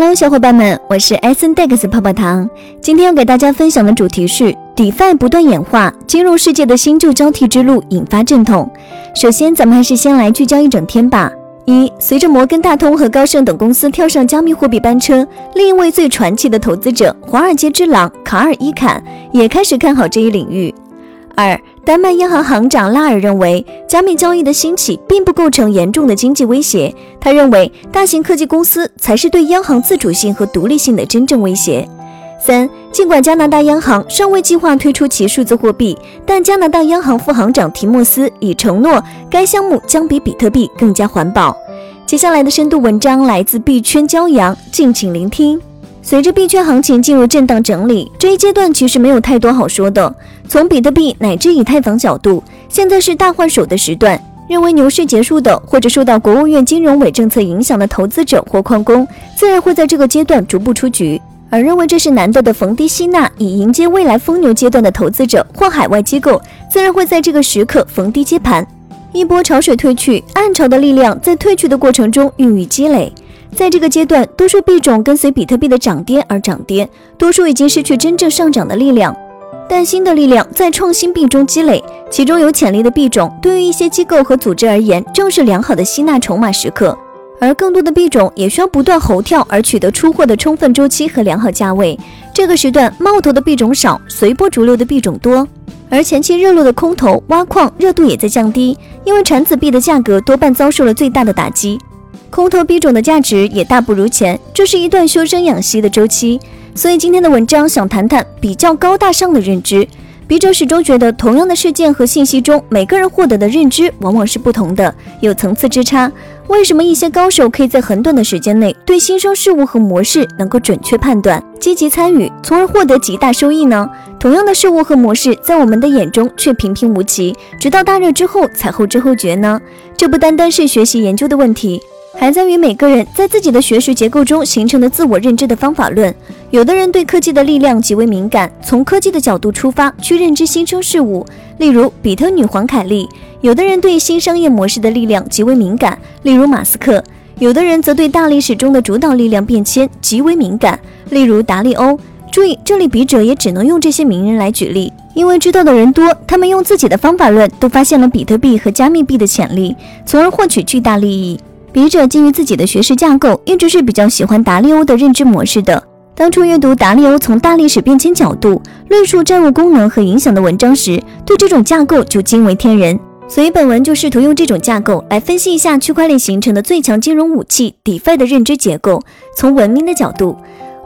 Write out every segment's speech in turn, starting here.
Hello，小伙伴们，我是 S N Dex 泡泡糖。今天要给大家分享的主题是 DeFi 不断演化，金融世界的新旧交替之路引发阵痛。首先，咱们还是先来聚焦一整天吧。一，随着摩根大通和高盛等公司跳上加密货币班车，另一位最传奇的投资者——华尔街之狼卡尔伊坎也开始看好这一领域。二，丹麦央行行长拉尔认为，加密交易的兴起并不构成严重的经济威胁。他认为，大型科技公司才是对央行自主性和独立性的真正威胁。三，尽管加拿大央行尚未计划推出其数字货币，但加拿大央行副行长提莫斯已承诺，该项目将比比特币更加环保。接下来的深度文章来自币圈骄阳，敬请聆听。随着币圈行情进入震荡整理，这一阶段其实没有太多好说的。从比特币乃至以太坊角度，现在是大换手的时段。认为牛市结束的，或者受到国务院金融委政策影响的投资者或矿工，自然会在这个阶段逐步出局；而认为这是难得的逢低吸纳，以迎接未来疯牛阶段的投资者或海外机构，自然会在这个时刻逢低接盘。一波潮水退去，暗潮的力量在退去的过程中孕育积累。在这个阶段，多数币种跟随比特币的涨跌而涨跌，多数已经失去真正上涨的力量。但新的力量在创新币中积累，其中有潜力的币种，对于一些机构和组织而言，正是良好的吸纳筹码时刻。而更多的币种也需要不断猴跳而取得出货的充分周期和良好价位。这个时段冒头的币种少，随波逐流的币种多，而前期热络的空头挖矿热度也在降低，因为产子币的价格多半遭受了最大的打击。空头币种的价值也大不如前，这是一段修身养息的周期。所以今天的文章想谈谈比较高大上的认知。笔者始终觉得，同样的事件和信息中，每个人获得的认知往往是不同的，有层次之差。为什么一些高手可以在很短的时间内对新生事物和模式能够准确判断、积极参与，从而获得极大收益呢？同样的事物和模式，在我们的眼中却平平无奇，直到大热之后才后知后觉呢？这不单单是学习研究的问题。还在于每个人在自己的学识结构中形成的自我认知的方法论。有的人对科技的力量极为敏感，从科技的角度出发去认知新生事物，例如比特女皇凯莉；有的人对新商业模式的力量极为敏感，例如马斯克；有的人则对大历史中的主导力量变迁极为敏感，例如达利欧。注意，这里笔者也只能用这些名人来举例，因为知道的人多，他们用自己的方法论都发现了比特币和加密币的潜力，从而获取巨大利益。笔者基于自己的学识架构，一直是比较喜欢达利欧的认知模式的。当初阅读达利欧从大历史变迁角度论述债务功能和影响的文章时，对这种架构就惊为天人。所以本文就试图用这种架构来分析一下区块链形成的最强金融武器 DeFi 的认知结构，从文明的角度。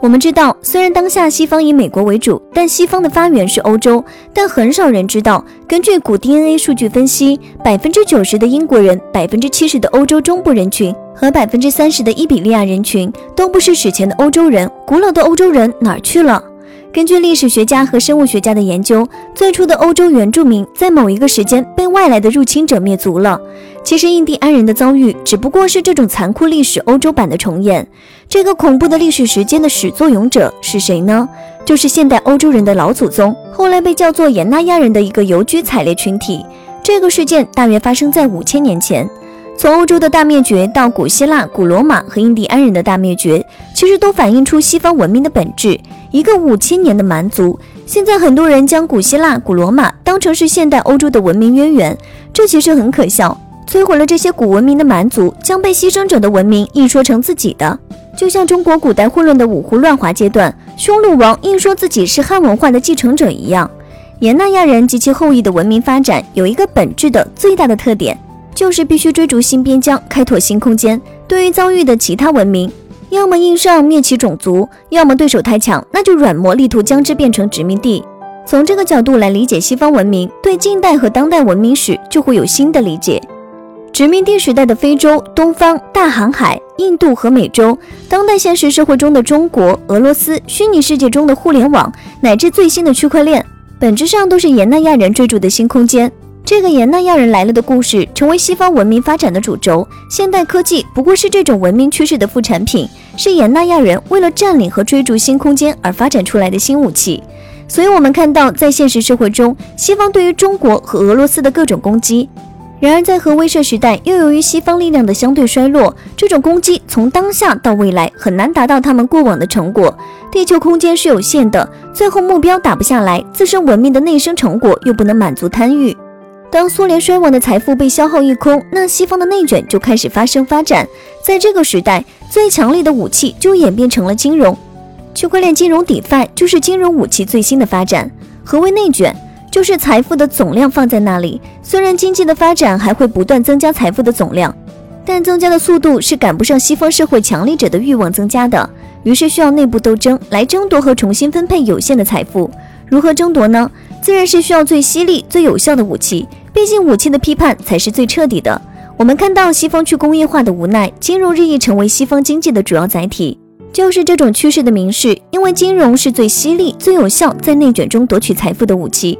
我们知道，虽然当下西方以美国为主，但西方的发源是欧洲。但很少人知道，根据古 DNA 数据分析，百分之九十的英国人、百分之七十的欧洲中部人群和百分之三十的伊比利亚人群都不是史前的欧洲人。古老的欧洲人哪儿去了？根据历史学家和生物学家的研究，最初的欧洲原住民在某一个时间被外来的入侵者灭族了。其实，印第安人的遭遇只不过是这种残酷历史欧洲版的重演。这个恐怖的历史时间的始作俑者是谁呢？就是现代欧洲人的老祖宗，后来被叫做延纳亚人的一个游居采猎群体。这个事件大约发生在五千年前。从欧洲的大灭绝到古希腊、古罗马和印第安人的大灭绝，其实都反映出西方文明的本质。一个五千年的蛮族，现在很多人将古希腊、古罗马当成是现代欧洲的文明渊源，这其实很可笑。摧毁了这些古文明的蛮族，将被牺牲者的文明硬说成自己的，就像中国古代混乱的五胡乱华阶段，匈奴王硬说自己是汉文化的继承者一样。沿纳亚人及其后裔的文明发展有一个本质的最大的特点。就是必须追逐新边疆，开拓新空间。对于遭遇的其他文明，要么硬上灭其种族，要么对手太强，那就软磨力图将之变成殖民地。从这个角度来理解西方文明，对近代和当代文明史就会有新的理解。殖民地时代的非洲、东方、大航海、印度和美洲，当代现实社会中的中国、俄罗斯，虚拟世界中的互联网，乃至最新的区块链，本质上都是延纳亚人追逐的新空间。这个延纳亚人来了的故事，成为西方文明发展的主轴。现代科技不过是这种文明趋势的副产品，是延纳亚人为了占领和追逐新空间而发展出来的新武器。所以，我们看到在现实社会中，西方对于中国和俄罗斯的各种攻击，然而，在核威慑时代，又由于西方力量的相对衰落，这种攻击从当下到未来很难达到他们过往的成果。地球空间是有限的，最后目标打不下来，自身文明的内生成果又不能满足贪欲。当苏联衰亡的财富被消耗一空，那西方的内卷就开始发生发展。在这个时代，最强力的武器就演变成了金融，区块链金融 DeFi 就是金融武器最新的发展。何为内卷？就是财富的总量放在那里，虽然经济的发展还会不断增加财富的总量，但增加的速度是赶不上西方社会强力者的欲望增加的，于是需要内部斗争来争夺和重新分配有限的财富。如何争夺呢？自然是需要最犀利、最有效的武器，毕竟武器的批判才是最彻底的。我们看到西方去工业化的无奈，金融日益成为西方经济的主要载体，就是这种趋势的明示。因为金融是最犀利、最有效在内卷中夺取财富的武器。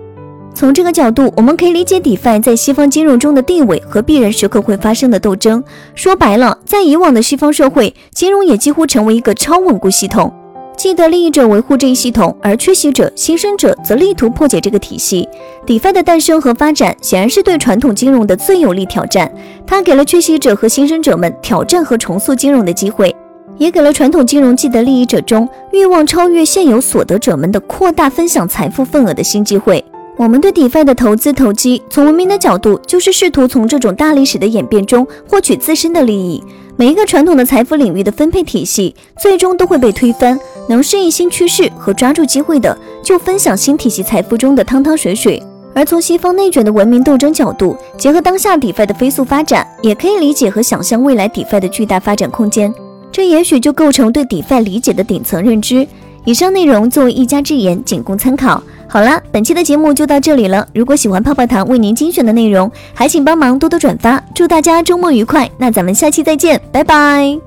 从这个角度，我们可以理解 DeFi 在西方金融中的地位和必然时刻会发生的斗争。说白了，在以往的西方社会，金融也几乎成为一个超稳固系统，既得利益者维护这一系统，而缺席者、新生者则力图破解这个体系。DeFi 的诞生和发展显然是对传统金融的最有力挑战，它给了缺席者和新生者们挑战和重塑金融的机会，也给了传统金融既得利益者中欲望超越现有所得者们的扩大分享财富份额的新机会。我们对 DeFi 的投资投机，从文明的角度，就是试图从这种大历史的演变中获取自身的利益。每一个传统的财富领域的分配体系，最终都会被推翻。能适应新趋势和抓住机会的，就分享新体系财富中的汤汤水水。而从西方内卷的文明斗争角度，结合当下 DeFi 的飞速发展，也可以理解和想象未来 DeFi 的巨大发展空间。这也许就构成对 DeFi 理解的顶层认知。以上内容作为一家之言，仅供参考。好了，本期的节目就到这里了。如果喜欢泡泡糖为您精选的内容，还请帮忙多多转发。祝大家周末愉快！那咱们下期再见，拜拜。